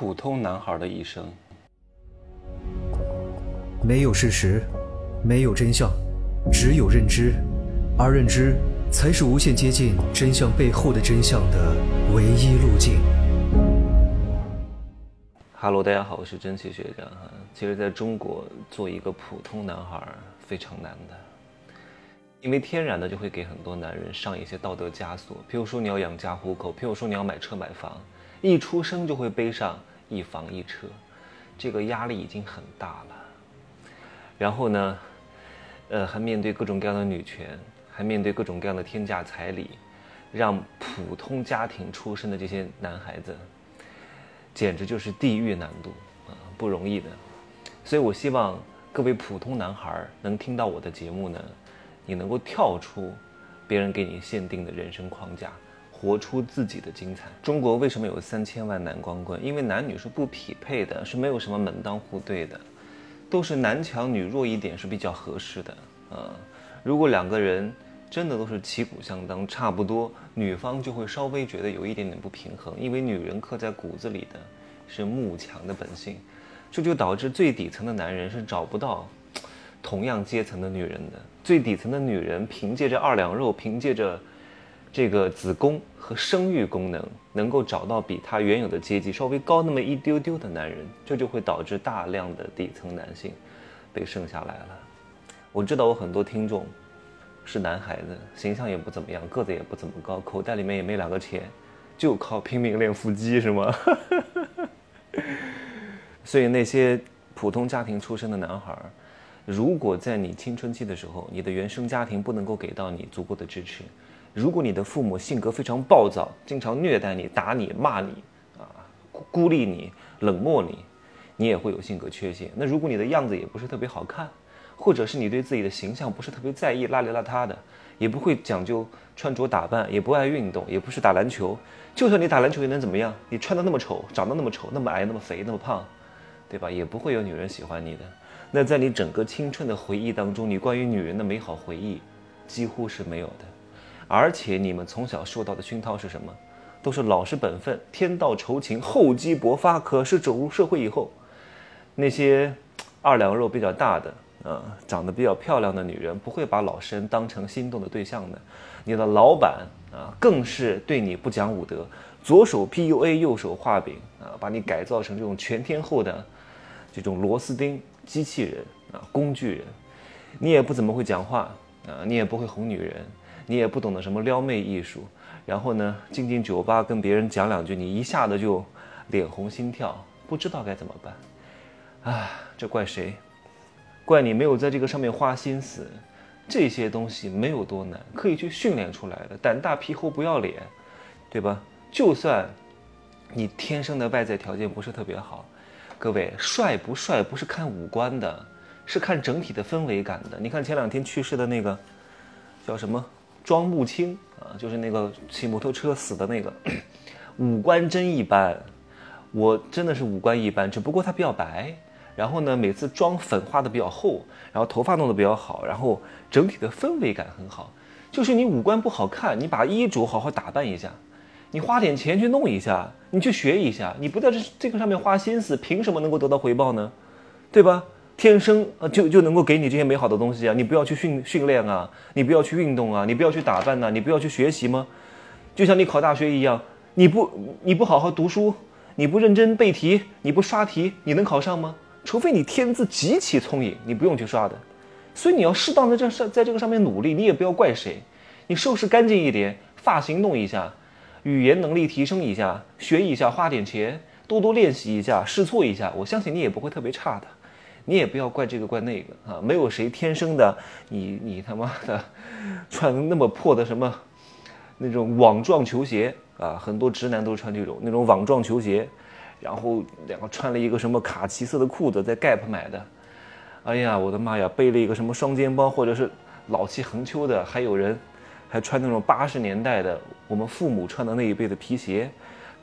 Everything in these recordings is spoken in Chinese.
普通男孩的一生，没有事实，没有真相，只有认知，而认知才是无限接近真相背后的真相的唯一路径。Hello，大家好，我是蒸汽学长哈。其实，在中国做一个普通男孩非常难的，因为天然的就会给很多男人上一些道德枷锁，譬如说你要养家糊口，譬如说你要买车买房，一出生就会背上。一房一车，这个压力已经很大了。然后呢，呃，还面对各种各样的女权，还面对各种各样的天价彩礼，让普通家庭出身的这些男孩子，简直就是地狱难度啊，不容易的。所以我希望各位普通男孩能听到我的节目呢，你能够跳出别人给你限定的人生框架。活出自己的精彩。中国为什么有三千万男光棍？因为男女是不匹配的，是没有什么门当户对的，都是男强女弱一点是比较合适的。啊，如果两个人真的都是旗鼓相当，差不多，女方就会稍微觉得有一点点不平衡，因为女人刻在骨子里的是慕强的本性，这就导致最底层的男人是找不到同样阶层的女人的。最底层的女人凭借着二两肉，凭借着。这个子宫和生育功能能够找到比他原有的阶级稍微高那么一丢丢的男人，这就会导致大量的底层男性被剩下来了。我知道我很多听众是男孩子，形象也不怎么样，个子也不怎么高，口袋里面也没两个钱，就靠拼命练腹肌是吗？所以那些普通家庭出身的男孩，如果在你青春期的时候，你的原生家庭不能够给到你足够的支持。如果你的父母性格非常暴躁，经常虐待你、打你、骂你，啊，孤立你、冷漠你，你也会有性格缺陷。那如果你的样子也不是特别好看，或者是你对自己的形象不是特别在意、邋里邋遢的，也不会讲究穿着打扮，也不爱运动，也不是打篮球，就算你打篮球又能怎么样？你穿的那么丑，长得那么丑，那么矮，那么肥，那么胖，对吧？也不会有女人喜欢你的。那在你整个青春的回忆当中，你关于女人的美好回忆几乎是没有的。而且你们从小受到的熏陶是什么？都是老实本分、天道酬勤、厚积薄发。可是走入社会以后，那些二两肉比较大的、呃，长得比较漂亮的女人，不会把老实人当成心动的对象的。你的老板啊，更是对你不讲武德，左手 PUA，右手画饼啊，把你改造成这种全天候的这种螺丝钉、机器人啊、工具人。你也不怎么会讲话啊，你也不会哄女人。你也不懂得什么撩妹艺术，然后呢，进进酒吧跟别人讲两句，你一下子就脸红心跳，不知道该怎么办。啊，这怪谁？怪你没有在这个上面花心思。这些东西没有多难，可以去训练出来的。胆大皮厚不要脸，对吧？就算你天生的外在条件不是特别好，各位，帅不帅不是看五官的，是看整体的氛围感的。你看前两天去世的那个叫什么？庄木青啊，就是那个骑摩托车死的那个，五官真一般，我真的是五官一般，只不过他比较白，然后呢，每次妆粉画的比较厚，然后头发弄得比较好，然后整体的氛围感很好。就是你五官不好看，你把衣着好好打扮一下，你花点钱去弄一下，你去学一下，你不在这这个上面花心思，凭什么能够得到回报呢？对吧？天生呃就就能够给你这些美好的东西啊！你不要去训训练啊，你不要去运动啊，你不要去打扮呐，你不要去学习吗？就像你考大学一样，你不你不好好读书，你不认真背题，你不刷题，你能考上吗？除非你天资极其聪颖，你不用去刷的。所以你要适当的在上在这个上面努力，你也不要怪谁。你收拾干净一点，发型弄一下，语言能力提升一下，学一下，花点钱，多多练习一下，试错一下，我相信你也不会特别差的。你也不要怪这个怪那个啊，没有谁天生的，你你他妈的穿那么破的什么那种网状球鞋啊，很多直男都穿这种那种网状球鞋，然后两个穿了一个什么卡其色的裤子，在 Gap 买的，哎呀，我的妈呀，背了一个什么双肩包，或者是老气横秋的，还有人还穿那种八十年代的我们父母穿的那一辈的皮鞋。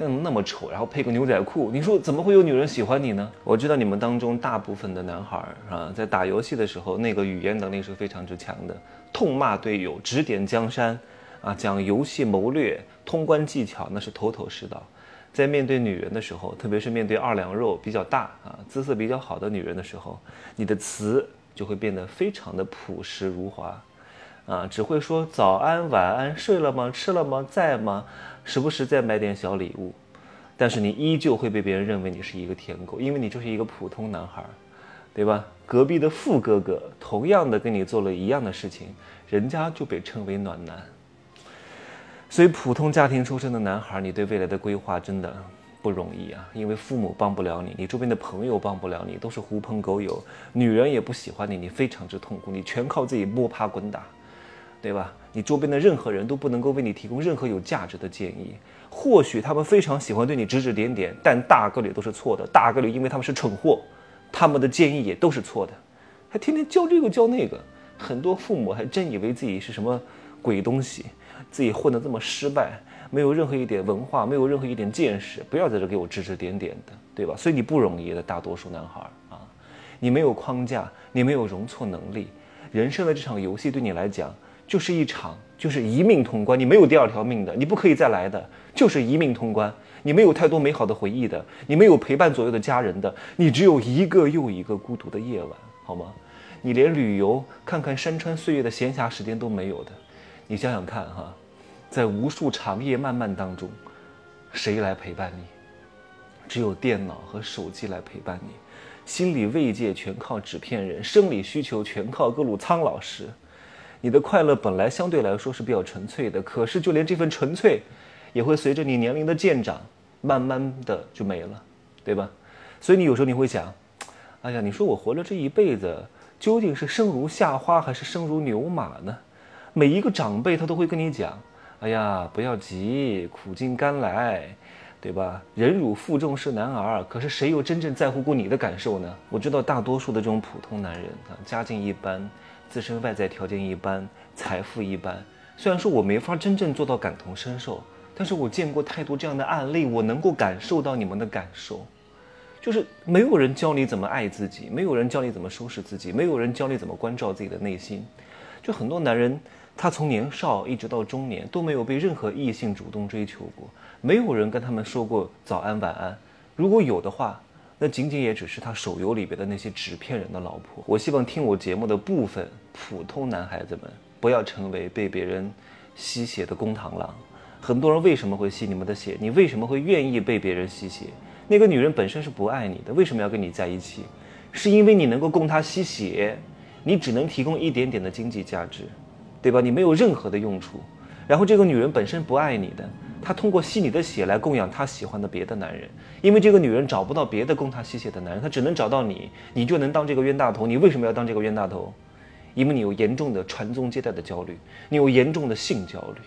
但那么丑，然后配个牛仔裤，你说怎么会有女人喜欢你呢？我知道你们当中大部分的男孩啊，在打游戏的时候，那个语言能力是非常之强的，痛骂队友，指点江山，啊，讲游戏谋略、通关技巧，那是头头是道。在面对女人的时候，特别是面对二两肉比较大啊、姿色比较好的女人的时候，你的词就会变得非常的朴实如华，啊，只会说早安、晚安、睡了吗、吃了吗、在吗，时不时再买点小礼物，但是你依旧会被别人认为你是一个舔狗，因为你就是一个普通男孩，对吧？隔壁的富哥哥同样的跟你做了一样的事情，人家就被称为暖男。所以，普通家庭出身的男孩，你对未来的规划真的不容易啊！因为父母帮不了你，你周边的朋友帮不了你，都是狐朋狗友，女人也不喜欢你，你非常之痛苦，你全靠自己摸爬滚打，对吧？你周边的任何人都不能够为你提供任何有价值的建议。或许他们非常喜欢对你指指点点，但大概率都是错的。大概率因为他们是蠢货，他们的建议也都是错的，还天天教这个教那个。很多父母还真以为自己是什么鬼东西。自己混得这么失败，没有任何一点文化，没有任何一点见识，不要在这给我指指点点的，对吧？所以你不容易的，大多数男孩啊，你没有框架，你没有容错能力，人生的这场游戏对你来讲就是一场，就是一命通关，你没有第二条命的，你不可以再来的，就是一命通关，你没有太多美好的回忆的，你没有陪伴左右的家人的，你只有一个又一个孤独的夜晚，好吗？你连旅游看看山川岁月的闲暇时间都没有的。你想想看哈，在无数长夜漫漫当中，谁来陪伴你？只有电脑和手机来陪伴你，心理慰藉全靠纸片人，生理需求全靠各路苍老师。你的快乐本来相对来说是比较纯粹的，可是就连这份纯粹，也会随着你年龄的渐长，慢慢的就没了，对吧？所以你有时候你会想，哎呀，你说我活了这一辈子，究竟是生如夏花还是生如牛马呢？每一个长辈他都会跟你讲：“哎呀，不要急，苦尽甘来，对吧？忍辱负重是男儿。”可是谁又真正在乎过你的感受呢？我知道大多数的这种普通男人啊，家境一般，自身外在条件一般，财富一般。虽然说我没法真正做到感同身受，但是我见过太多这样的案例，我能够感受到你们的感受。就是没有人教你怎么爱自己，没有人教你怎么收拾自己，没有人教你怎么关照自己的内心。就很多男人。他从年少一直到中年都没有被任何异性主动追求过，没有人跟他们说过早安晚安。如果有的话，那仅仅也只是他手游里边的那些纸片人的老婆。我希望听我节目的部分普通男孩子们不要成为被别人吸血的公螳螂。很多人为什么会吸你们的血？你为什么会愿意被别人吸血？那个女人本身是不爱你的，为什么要跟你在一起？是因为你能够供她吸血，你只能提供一点点的经济价值。对吧？你没有任何的用处，然后这个女人本身不爱你的，她通过吸你的血来供养她喜欢的别的男人，因为这个女人找不到别的供她吸血的男人，她只能找到你，你就能当这个冤大头。你为什么要当这个冤大头？因为你有严重的传宗接代的焦虑，你有严重的性焦虑，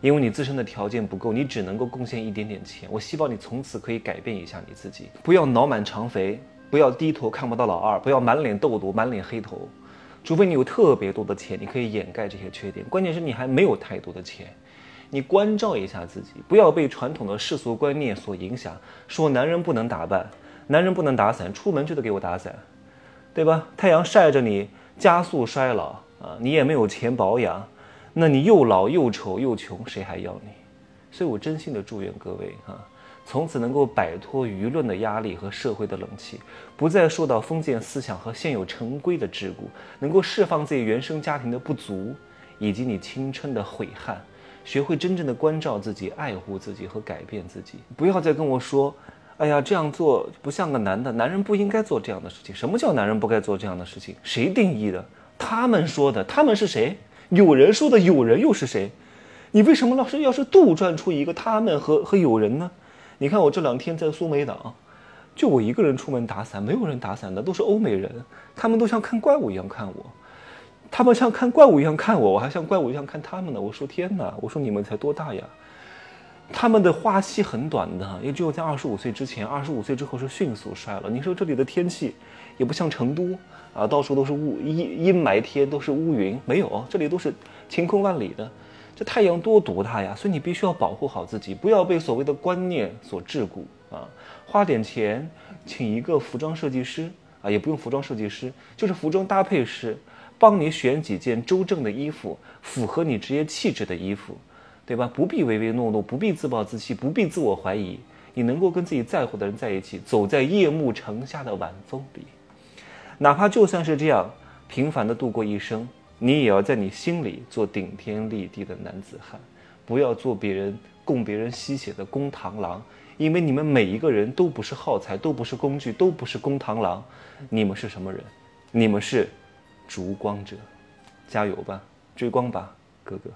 因为你自身的条件不够，你只能够贡献一点点钱。我希望你从此可以改变一下你自己，不要脑满肠肥，不要低头看不到老二，不要满脸痘痘、满脸黑头。除非你有特别多的钱，你可以掩盖这些缺点。关键是你还没有太多的钱，你关照一下自己，不要被传统的世俗观念所影响。说男人不能打扮，男人不能打伞，出门就得给我打伞，对吧？太阳晒着你，加速衰老啊！你也没有钱保养，那你又老又丑又穷，谁还要你？所以我真心的祝愿各位啊。从此能够摆脱舆论的压力和社会的冷气，不再受到封建思想和现有成规的桎梏，能够释放自己原生家庭的不足，以及你青春的悔恨，学会真正的关照自己、爱护自己和改变自己。不要再跟我说，哎呀，这样做不像个男的，男人不应该做这样的事情。什么叫男人不该做这样的事情？谁定义的？他们说的。他们是谁？有人说的。有人又是谁？你为什么老是要是杜撰出一个他们和和有人呢？你看我这两天在苏梅岛，就我一个人出门打伞，没有人打伞的，都是欧美人，他们都像看怪物一样看我，他们像看怪物一样看我，我还像怪物一样看他们呢。我说天哪，我说你们才多大呀？他们的花期很短的，也只有在二十五岁之前，二十五岁之后是迅速衰老。你说这里的天气也不像成都啊，到处都是雾阴阴霾天，都是乌云，没有，这里都是晴空万里的。这太阳多毒大呀！所以你必须要保护好自己，不要被所谓的观念所桎梏啊！花点钱请一个服装设计师啊，也不用服装设计师，就是服装搭配师，帮你选几件周正的衣服，符合你职业气质的衣服，对吧？不必唯唯诺诺，不必自暴自弃，不必自我怀疑。你能够跟自己在乎的人在一起，走在夜幕城下的晚风里，哪怕就算是这样平凡的度过一生，你也要在你心里做顶天立地的男子汉，不要做别人供别人吸血的公螳螂，因为你们每一个人都不是耗材，都不是工具，都不是公螳螂，你们是什么人？你们是烛光者，加油吧，追光吧，哥哥。